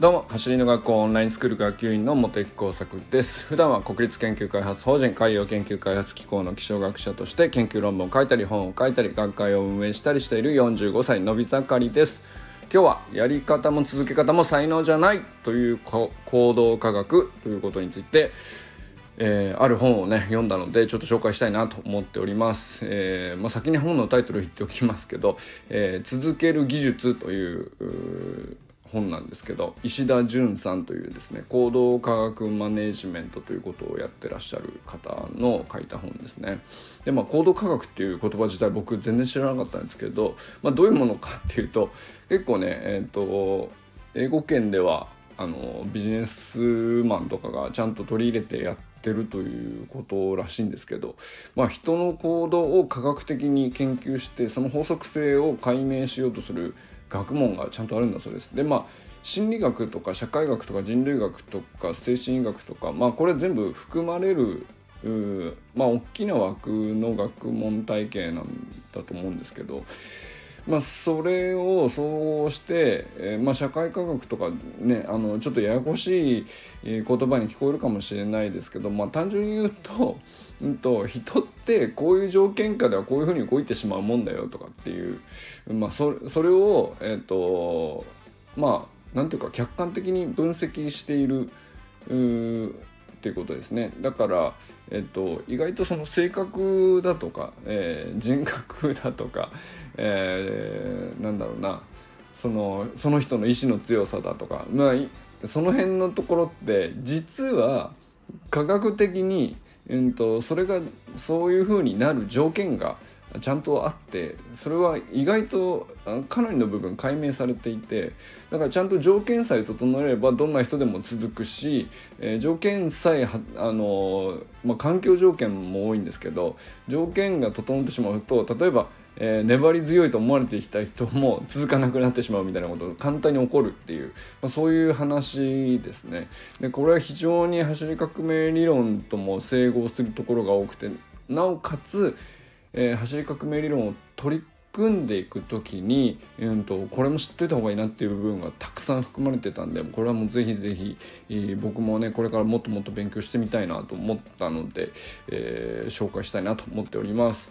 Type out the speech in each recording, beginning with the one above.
どうも走りの学校オンラインスクール学級員の茂木耕作です。普段は国立研究開発法人海洋研究開発機構の気象学者として研究論文を書いたり本を書いたり学会を運営したりしている45歳のび盛りです。今日はやり方も続け方も才能じゃないという行動科学ということについてえー、ある本をね読んだのでちょっと紹介したいなと思っております、えー、まあ、先に本のタイトル言っておきますけど「えー、続ける技術」という本なんですけど石田純さんというですね行動科学マネジメントということをやってらっしゃる方の書いた本ですね。でまあ行動科学っていう言葉自体僕全然知らなかったんですけど、まあ、どういうものかっていうと結構ねえっ、ー、と英語圏ではあのビジネスマンとかがちゃんと取り入れてやってるということらしいんですけど、まあ、人の行動を科学的に研究してその法則性を解明しようとする学問がちゃんとあるんだそうです。でまあ心理学とか社会学とか人類学とか精神医学とかまあこれ全部含まれるまあ大きな枠の学問体系なんだと思うんですけどまあ、それを総合して、えー、まあ、社会科学とかねあのちょっとややこしい言葉に聞こえるかもしれないですけど、まあ、単純に言うと,、うんと、人ってこういう条件下ではこういうふうに動いてしまうもんだよとかっていう、まあ、そそれを、えーとまあなんていうか客観的に分析しているっていうことですね。だから、えっと、意外とその性格だとか、えー、人格だとか、えー、なんだろうな。そのその人の意志の強さだとか、まあ、その辺のところって実は科学的に、うんと、それがそういうふうになる条件がちゃんとあってそれは意外とかなりの部分解明されていてだからちゃんと条件さえ整えればどんな人でも続くし、えー、条件さえあの、まあ、環境条件も多いんですけど条件が整ってしまうと例えばえー、粘り強いと思われてきた人も 続かなくなってしまうみたいなことが簡単に起こるっていう、まあ、そういう話ですね。でこれは非常に走り革命理論とも整合するところが多くてなおかつえー、走り革命理論を取り組んでいく時に、うんと、これも知っといた方がいいなっていう部分がたくさん含まれてたんでこれはもうぜひぜひ、えー、僕もねこれからもっともっと勉強してみたいなと思ったので、えー、紹介したいなと思っております。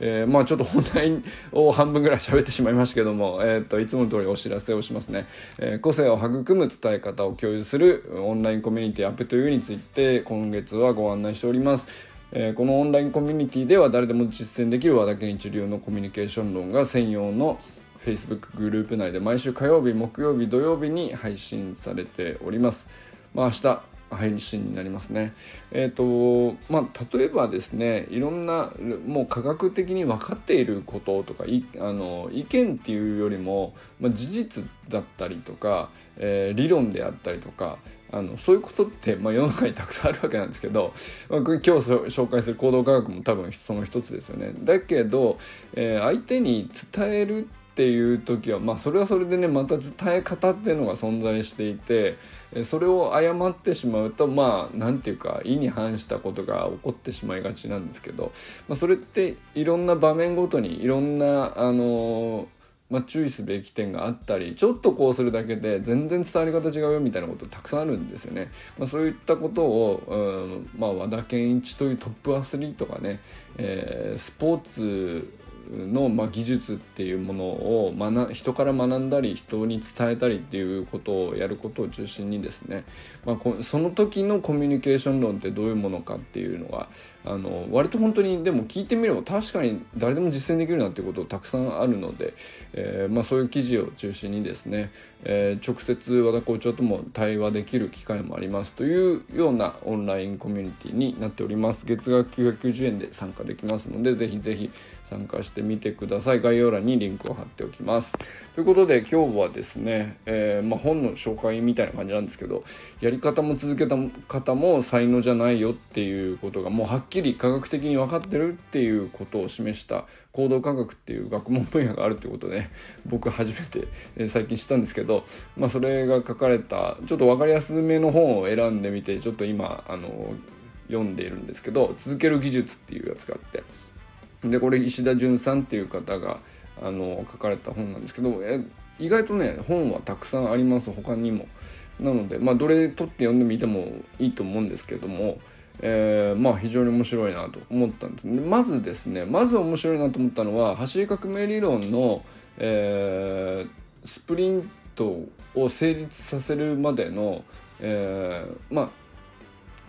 えー、まあちょっと本題を半分ぐらい喋ってしまいましたけども、えーと、いつもの通りお知らせをしますね、えー、個性を育む伝え方を共有するオンラインコミュニティアップというについて今月はご案内しておりますえー、このオンラインコミュニティでは誰でも実践できる和田健一流のコミュニケーション論が専用の Facebook グループ内で毎週火曜日木曜日土曜日に配信されております。まあ、明日配信になりますね。えっ、ー、とまあ例えばですねいろんなもう科学的に分かっていることとかいあの意見っていうよりも、まあ、事実だったりとか、えー、理論であったりとかあのそういうことって、まあ、世の中にたくさんあるわけなんですけど、まあ、今日紹介する行動科学も多分その一つですよね。だけど、えー、相手に伝えるていう時はまあそれはそれでねまた伝え方っていうのが存在していてそれを誤ってしまうとまあ何て言うか意に反したことが起こってしまいがちなんですけど、まあ、それっていろんな場面ごとにいろんなあのまあ、注意すべき点があったりちょっとこうするだけで全然伝わり方違うよみたいなことたくさんあるんですよね。まあ、そういったことを、うんまあ、和田健一というトップアスリートがね、えー、スポーツの、まあ、技術っていうものを学人から学んだり人に伝えたりっていうことをやることを中心にですね、まあ、その時のコミュニケーション論ってどういうものかっていうのがあの割と本当にでも聞いてみれば確かに誰でも実践できるなっていうことたくさんあるので、えー、まあ、そういう記事を中心にですね、えー、直接和田校長とも対話できる機会もありますというようなオンラインコミュニティになっております。月額990円で参加できますのでぜひぜひ参加してみてください。概要欄にリンクを貼っておきます。ということで今日はですね、えー、まあ、本の紹介みたいな感じなんですけどやり方も続けた方も才能じゃないよっていうことがもうはっきり科学的に分かってるっていうことを示した行動科学っていう学問分野があるっていうことで 僕初めて、え最近知ったんですけど、まあ、それが書かれたちょっと分かりやすめの本を選んでみてちょっと今あの読んでいるんですけど「続ける技術」っていうやつがあってでこれ石田純さんっていう方があの書かれた本なんですけどえ意外とね本はたくさんあります他にも。なのでまあどれ取って読んでみてもいいと思うんですけども、えー、まあ非常に面白いなと思ったんですまずですねまず面白いなと思ったのは走り革命理論の、えー、スプリントを成立させるまでの、えー、まあ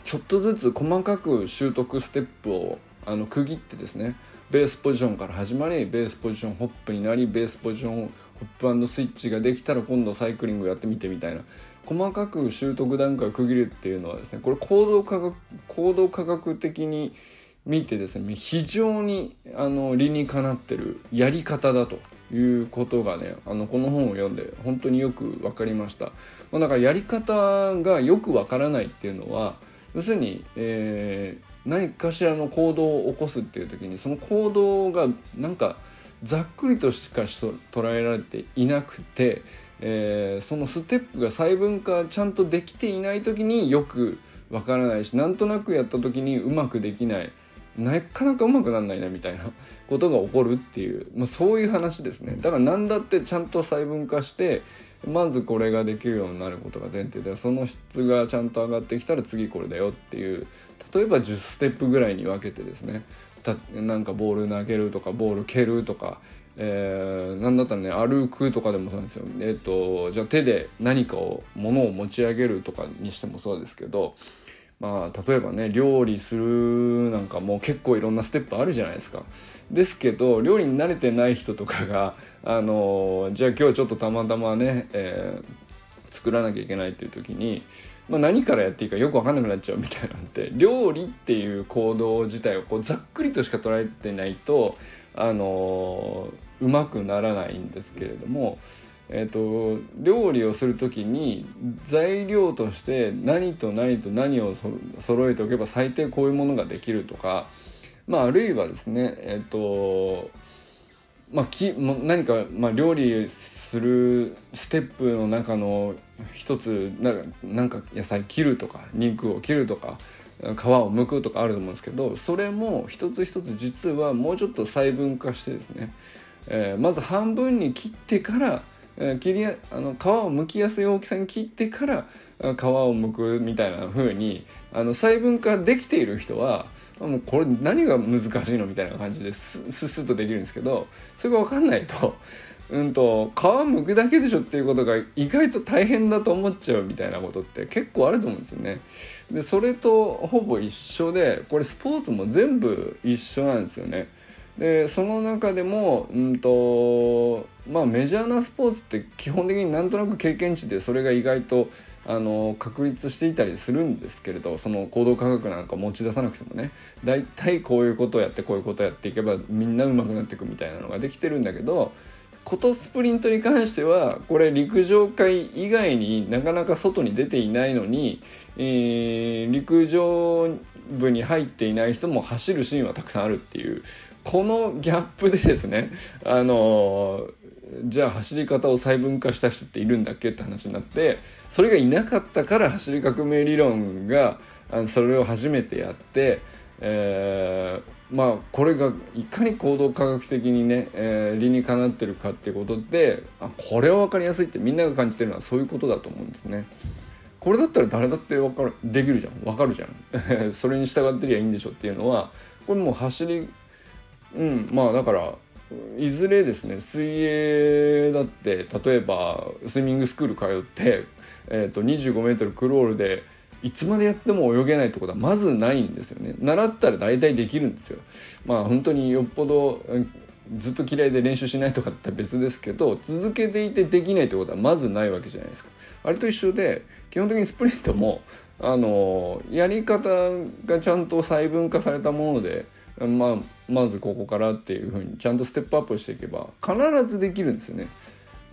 ちょっとずつ細かく習得ステップをあの区切ってですねベースポジションから始まりベースポジションホップになりベースポジションホップスイッチができたら今度サイクリングやってみてみたいな細かく習得段階を区切るっていうのはですねこれ行動科学行動科学的に見てですね非常にあの理にかなってるやり方だということがねあのこの本を読んで本当によく分かりました。まあ、だからやり方がよく分からないっていうのは要するに、えー、何かしらの行動を起こすっていう時にその行動がなんかざっくりとしか捉えられていなくて、えー、そのステップが細分化ちゃんとできていない時によくわからないしなんとなくやった時にうまくできない。なかなかうまくなんないなみたいなことが起こるっていう、まあ、そういう話ですね。だから何だってちゃんと細分化してまずこれができるようになることが前提でその質がちゃんと上がってきたら次これだよっていう例えば10ステップぐらいに分けてですねたなんかボール投げるとかボール蹴るとか、えー、なんだったらね歩くとかでもそうなんですよ。えっ、ー、とじゃあ手で何かを物を持ち上げるとかにしてもそうですけどまあ例えばね料理するなんかも結構いろんなステップあるじゃないですか。ですけど料理に慣れてない人とかがあのじゃあ今日ちょっとたまたまね、えー、作らなきゃいけないっていう時に、まあ、何からやっていいかよく分かんなくなっちゃうみたいなんで 料理っていう行動自体をこうざっくりとしか捉えてないとあのうまくならないんですけれども。えーと、料理をする時に材料として何と何と何をそ揃えておけば最低こういうものができるとか、まあ、あるいはですねえっ、ー、とまあ、き何か、まあ、料理するステップの中の一つなんか野菜切るとか肉を切るとか皮を剥くとかあると思うんですけどそれも一つ一つ実はもうちょっと細分化してですね、えー、まず半分に切ってから切りあの皮を剥きやすい大きさに切ってから皮を剥くみたいな風にあに細分化できている人はもうこれ何が難しいのみたいな感じですスッとできるんですけどそれが分かんないと。うんと皮むくだけでしょっていうことが意外と大変だと思っちゃうみたいなことって結構あると思うんですよね。でそれとほぼ一緒でこれスポーツも全部一緒なんですよね。でその中でも、うんとまあ、メジャーなスポーツって基本的になんとなく経験値でそれが意外とあの確立していたりするんですけれどその行動科学なんか持ち出さなくてもね大体こういうことをやってこういうことをやっていけばみんな上手くなっていくみたいなのができてるんだけどことスプリントに関してはこれ陸上界以外になかなか外に出ていないのに、えー、陸上部に入っていない人も走るシーンはたくさんあるっていうこのギャップでですねあのじゃあ走り方を細分化した人っているんだっけって話になってそれがいなかったから走り革命理論があのそれを初めてやって、えー、まあこれがいかに行動科学的にね、えー、理にかなってるかってことであこれは分かりやすいってみんなが感じてるのはそういうことだと思うんですね。これだったら誰だって分かるできるじゃん分かるじゃん それに従ってりゃいいんでしょっていうのはこれもう走りうんまあだからいずれですね水泳だって例えばスイミングスクール通って、えーと、25メートルクロールでいつまでやっても泳げないってことはまずないんですよね。習ったら大体できるんですよ。まあ本当によっぽどずっと嫌いで練習しないとかって別ですけど続けていてできないってことはまずないわけじゃないですか。あれと一緒で基本的にスプリントもあのやり方がちゃんと細分化されたものでまあ、まずここからっていうふうにちゃんとステップアップしていけば必ずできるんですよね。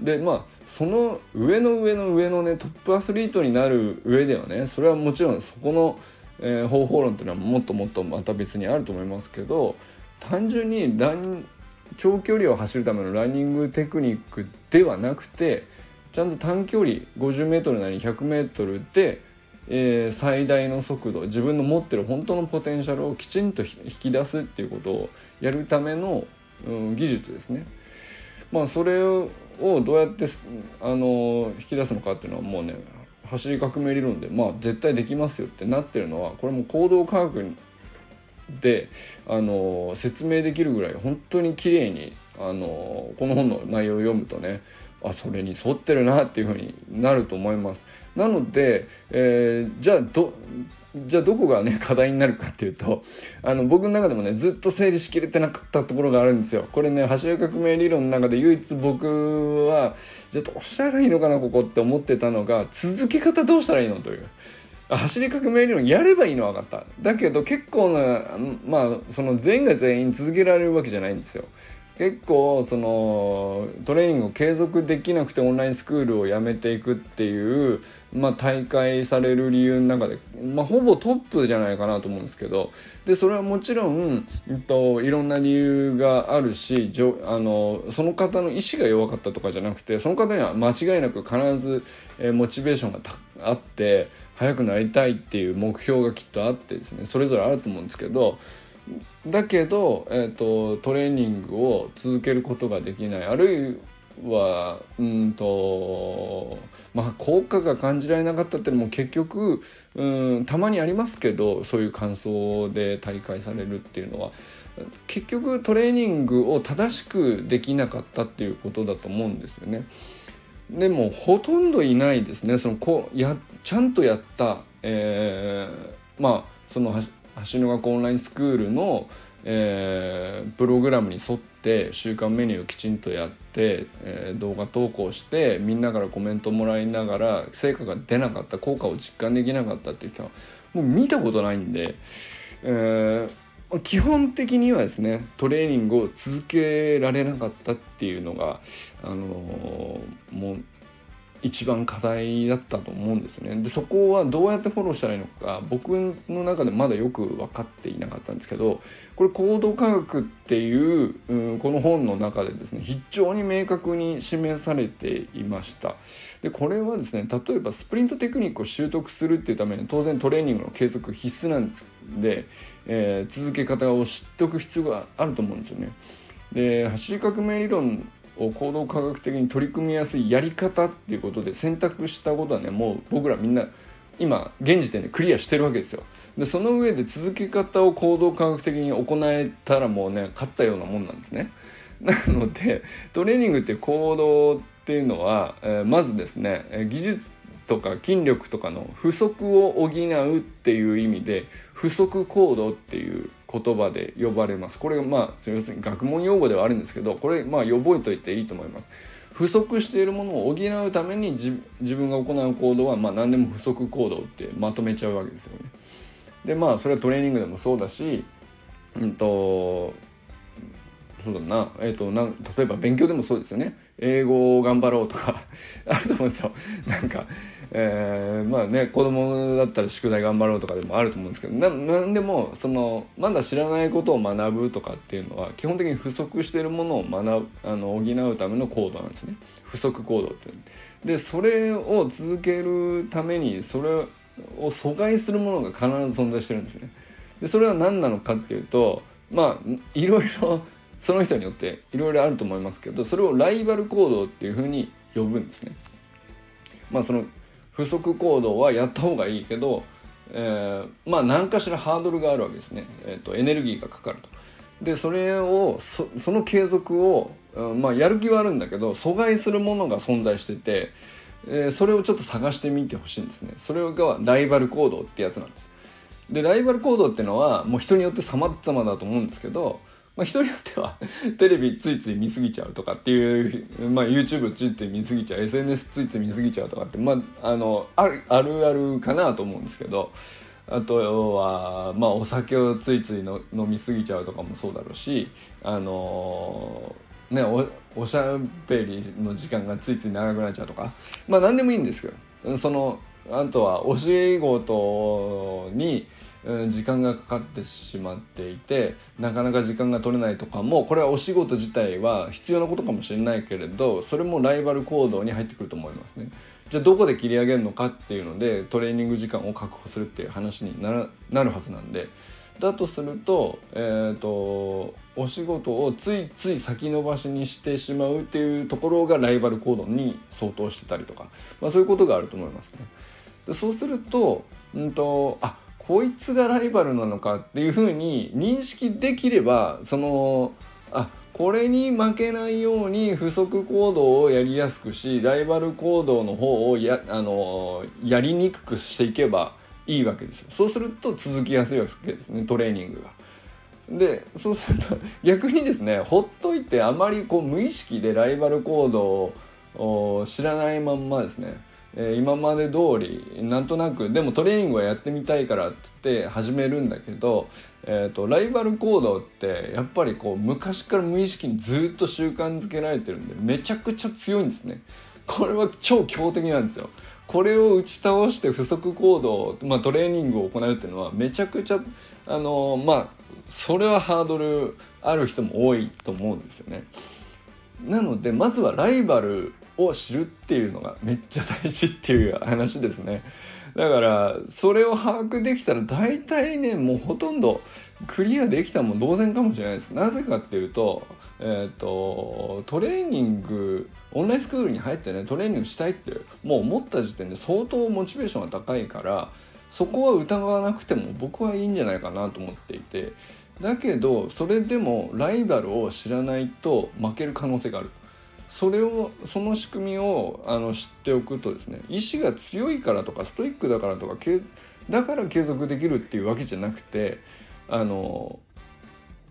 でまあその上の上の上のねトップアスリートになる上ではねそれはもちろんそこの、えー、方法論っていうのはもっともっとまた別にあると思いますけど単純にラン長距離を走るためのランニングテクニックではなくてちゃんと短距離 50m なり 100m でえー、最大の速度自分の持ってる本当のポテンシャルをきちんと引き出すっていうことをやるための、うん、技術ですね。まあそれをどうやってあの引き出すのかっていうのはもうね走り革命理論でまあ絶対できますよってなってるのはこれも行動科学であの説明できるぐらい本当に綺麗にあのこの本の内容を読むとねあそれに沿ってるなっていうふうになると思います。なので、えー、じゃあどじゃあどこがね課題になるかっていうとあの僕の中でもねずっと整理しきれてなかったところがあるんですよ。これね走り革命理論の中で唯一僕はじゃあどうしたらいいのかなここって思ってたのが続け方どうしたらいいのという。走り革命理論やればいいの分かっただけど結構なまあその全員が全員続けられるわけじゃないんですよ結構そのトレーニングを継続できなくてオンラインスクールをやめていくっていう、まあ、大会される理由の中で、まあ、ほぼトップじゃないかなと思うんですけどでそれはもちろん、えっと、いろんな理由があるしあのその方の意志が弱かったとかじゃなくてその方には間違いなく必ず、えー、モチベーションがあって速くなりたいっていう目標がきっとあってですねそれぞれあると思うんですけどだけど、えーと、トレーニングを続けることができない。あるいはうんとまあ効果が感じられなかったっていうのも結局うんたまにありますけどそういう感想で大会されるっていうのは。結局トレーニングを正しくできなかったっていうことだと思うんですよね。でもほとんどいないですね。そのこやちゃんとやった、えー、まあその橋の学オンラインスクールの、えー、プログラムに沿って週間メニューをきちんとやって、えー、動画投稿してみんなからコメントもらいながら成果が出なかった効果を実感できなかったっていう人はもう見たことないんで、えー、基本的にはですねトレーニングを続けられなかったっていうのが、あのもう一番課題だったと思うんですね。でそこはどうやってフォローしたらいいのか僕の中でまだよく分かっていなかったんですけどこれ行動科学っていう、うん、この本の中でですね非常に明確に示されていました。でこれはですね例えばスプリントテクニックを習得するっていうために当然トレーニングの継続必須なんです。で、えー、続け方を知っておく必要があると思うんですよね。で走り革命理論を行動科学的に取り組みやすいやり方っていうことで選択したことはねもう僕らみんな今現時点でクリアしてるわけですよ。でその上で続け方を行動科学的に行えたらもうね勝ったようなもんなんですね。なのでトレーニングって行動っていうのは、えー、まずですね技術とか筋力とかの不足を補うっていう意味で不足行動っていう言葉で呼ばれます。これまあ要するに学問用語ではあるんですけどこれまあ覚えといていいと思います。不足しているものを補うために自分が行う行動はまあ何でも不足行動ってまとめちゃうわけですよね。でまあそれはトレーニングでもそうだしうんとそうだな,、えーと、な例えば勉強でもそうですよね。英語を頑張ろうとか あると思うんですよ。なんかえー、まあね子供だったら宿題頑張ろうとかでもあると思うんですけどななんでもそのまだ知らないことを学ぶとかっていうのは基本的に不足してるものを学ぶあの補うための行動なんですね不足行動って。でそれを続けるためにそれを阻害するものが必ず存在してるんですね。でそれは何なのかっていうとまあいろいろその人によっていろいろあると思いますけどそれをライバル行動っていうふうに呼ぶんですね。まあその不足行動はやった方がいいけど、えー、まあ何かしらハードルがあるわけですね、えーと、エネルギーがかかると。でそれをその継続を、うんまあ、やる気はあるんだけど阻害するものが存在してて、えー、それをちょっと探してみてほしいんですね。それがライバル行動ってやつなんです。でライバル行動っていうのはもう人によって様々だと思うんですけどまあ、人によっては テレビついつい見すぎちゃうとかっていう、まあ、YouTube ついつい見すぎちゃう SNS ついつい見すぎちゃうとかって、まあ、あのあるあるかなと思うんですけどあとは、まあ、お酒をついついの飲みすぎちゃうとかもそうだろうしあのねおおしゃべりの時間がついつい長くなっちゃうとかまあ何でもいいんですけどそのあとはお仕事に時間がかかってしまっていてなかなか時間が取れないとかもこれはお仕事自体は必要なことかもしれないけれどそれもライバル行動に入ってくると思いますね。じゃあどこで切り上げるのかっていうのでトレーニング時間を確保するっていう話になるはずなんでだとすると,、えーと、お仕事をついつい先延ばしにしてしまうっていうところがライバル行動に相当してたりとか、まあ、そういうことがあると思いますね。でそうすると,、うんと、あこいつがライバルなのかっていうふうに認識できればそのあこれに負けないように不足行動をやりやすくしライバル行動の方をやあのやりにくくしていけばいいわけですよそうすると続きやすいわけですねトレーニングが。でそうすると 逆にですねほっといてあまりこう無意識でライバル行動を知らないまんまですねえー、今まで通りなんとなくでもトレーニングはやってみたいからっつって始めるんだけど、えーと、ライバル行動ってやっぱりこう昔から無意識にずっと習慣づけられてるんでめちゃくちゃ強いんですね。これは超強敵なんですよ。これを打ち倒して不足行動、まあ、トレーニングを行うっていうのはめちゃくちゃあのまあそれはハードルある人も多いと思うんですよね。なのでまずはライバルを知るっていうのがめっちゃ大事っていう話ですね。だからそれを把握できたら大体ねもうほとんどクリアできたも同然かもしれないです。なぜかっていうと,、えーと、トレーニングオンラインスクールに入ってねトレーニングしたいってもう思った時点で相当モチベーションが高いからそこは疑わなくても僕はいいんじゃないかなと思っていてだけどそれでもライバルを知らないと負ける可能性がある。それをその仕組みをあの知っておくとですね意志が強いからとかストイックだからとかだから継続できるっていうわけじゃなくてあの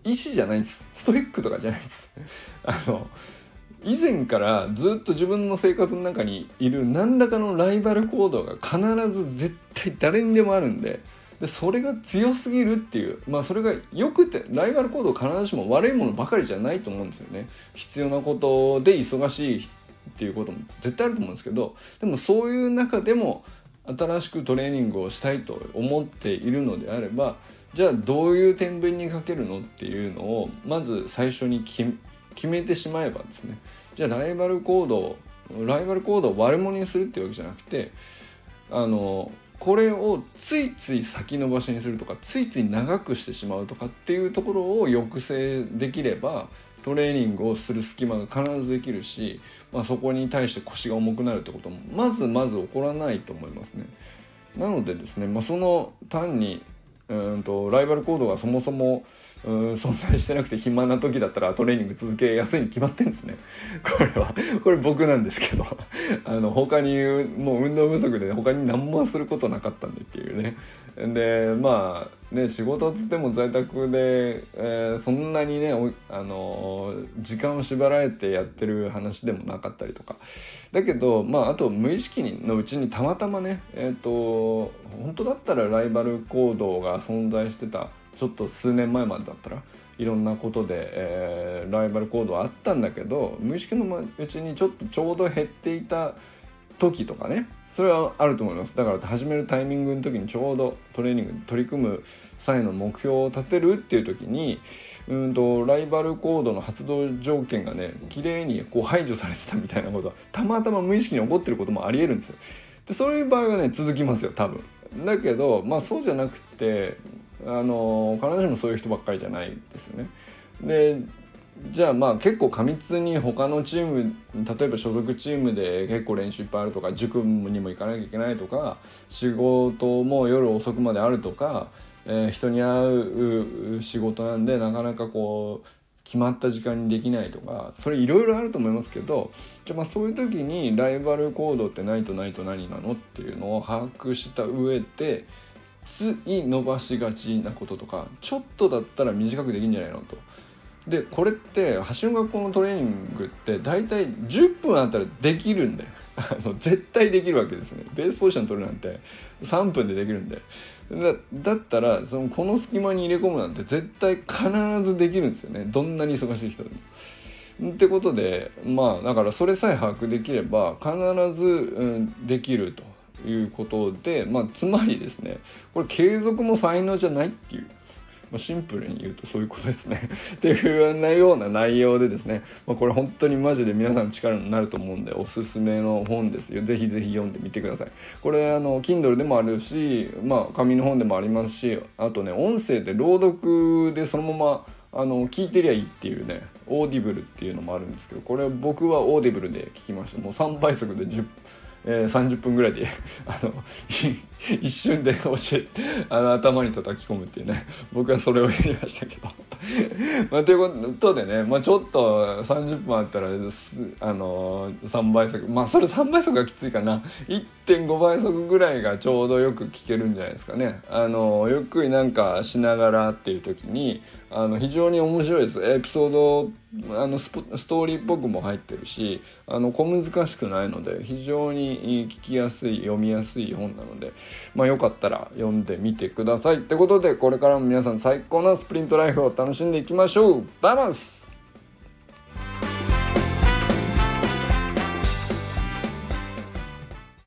意志じゃないんです。ストイックとかじゃないです。あの以前からずっと自分の生活の中にいる何らかのライバル行動が必ず絶対誰にでもあるんででそれが強すぎるっていうまあそれがよくてライバル行動必ずしも悪いものばかりじゃないと思うんですよね。必要なことで忙しいっていうことも絶対あると思うんですけどでもそういう中でも新しくトレーニングをしたいと思っているのであればじゃあどういう天秤にかけるのっていうのをまず最初に決めてしまえばですねじゃあライバル行動ライバル行動を悪者にするっていうわけじゃなくてあのこれをついつい先延ばしにするとかついつい長くしてしまうとかっていうところを抑制できればトレーニングをする隙間が必ずできるし、まあ、そこに対して腰が重くなるってこともまずまず起こらないと思いますね。なのでですね、まあ、その単にうんとライバルコードがそもそもうん存在してなくて暇な時だったらトレーニング続けやすいに決まってんですね。これはこれ僕なんですけどあの他にもう運動不足で他に何もすることなかったんでっていうね。でまあね仕事つっても在宅で、えー、そんなにねあの時間を縛られてやってる話でもなかったりとか。だけどまああと無意識のうちにたまたまねえっ、ー、と本当だったらライバル行動が存在してたちょっと数年前までだったらいろんなことで、えー、ライバル行動はあったんだけど無意識のうちにちょっとちょうど減っていた時とかねそれはあると思いますだから始めるタイミングの時にちょうどトレーニングに取り組む際の目標を立てるっていう時にうんとライバルコードの発動条件がね綺麗にこう排除されてたみたいなことはたまたま無意識に起こってることもありえるんですよ。でそういう場合はね続きますよ多分。だけどまあそうじゃなくてあの必ずしもそういう人ばっかりじゃないですよね。でじゃあまあ結構過密に他のチーム例えば所属チームで結構練習いっぱいあるとか塾にも行かなきゃいけないとか仕事も夜遅くまであるとか、えー、人に会う仕事なんでなかなかこう決まった時間にできないとかそれいろいろあると思いますけどじゃあまあそういう時にライバル行動ってないとないと何なのっていうのを把握した上でつい伸ばしがちなこととかちょっとだったら短くできるんじゃないのと。でこれって橋の学校のトレーニングって大体10分あったらできるんで あの絶対できるわけですね。ベースポジション取るなんて3分でできるんでだったらそのこの隙間に入れ込むなんて絶対必ずできるんですよね。どんなに忙しい人でも。ってことでまあだからそれさえ把握できれば必ず、うん、できると。いうことでまあつまりですねこれ継続も才能じゃないっていうま、シンプルに言うとそういうことですね。っていうような内容でですね、まあ、これ本当にマジで皆さんの力になると思うんでおすすめの本ですよ。ぜひぜひ読んでみてください。これあの Kindle でもあるし、まあ、紙の本でもありますしあとね音声で朗読でそのままあの聞いてりゃいいっていうね Audible っていうのもあるんですけどこれ僕は Audible で聞きました。もう3倍速で10えー、30分ぐらいで あの 一瞬で 教えあの頭に叩き込むっていうね。僕はそれをやりましたけど。まあ、ということでね、まあ、ちょっと30分あったらあの3倍速。まあそれ3倍速がきついかな。1.5倍速ぐらいがちょうどよく聞けるんじゃないですかね。あのゆっくりなんかしながらっていう時にあの非常に面白いです。エピソードあのストーリーっぽくも入ってるしあの小難しくないので非常に聞きやすい読みやすい本なのでまあよかったら読んでみてください。ってことでこれからも皆さん最高なスプリントライフを楽しんでいきましょう。バイバス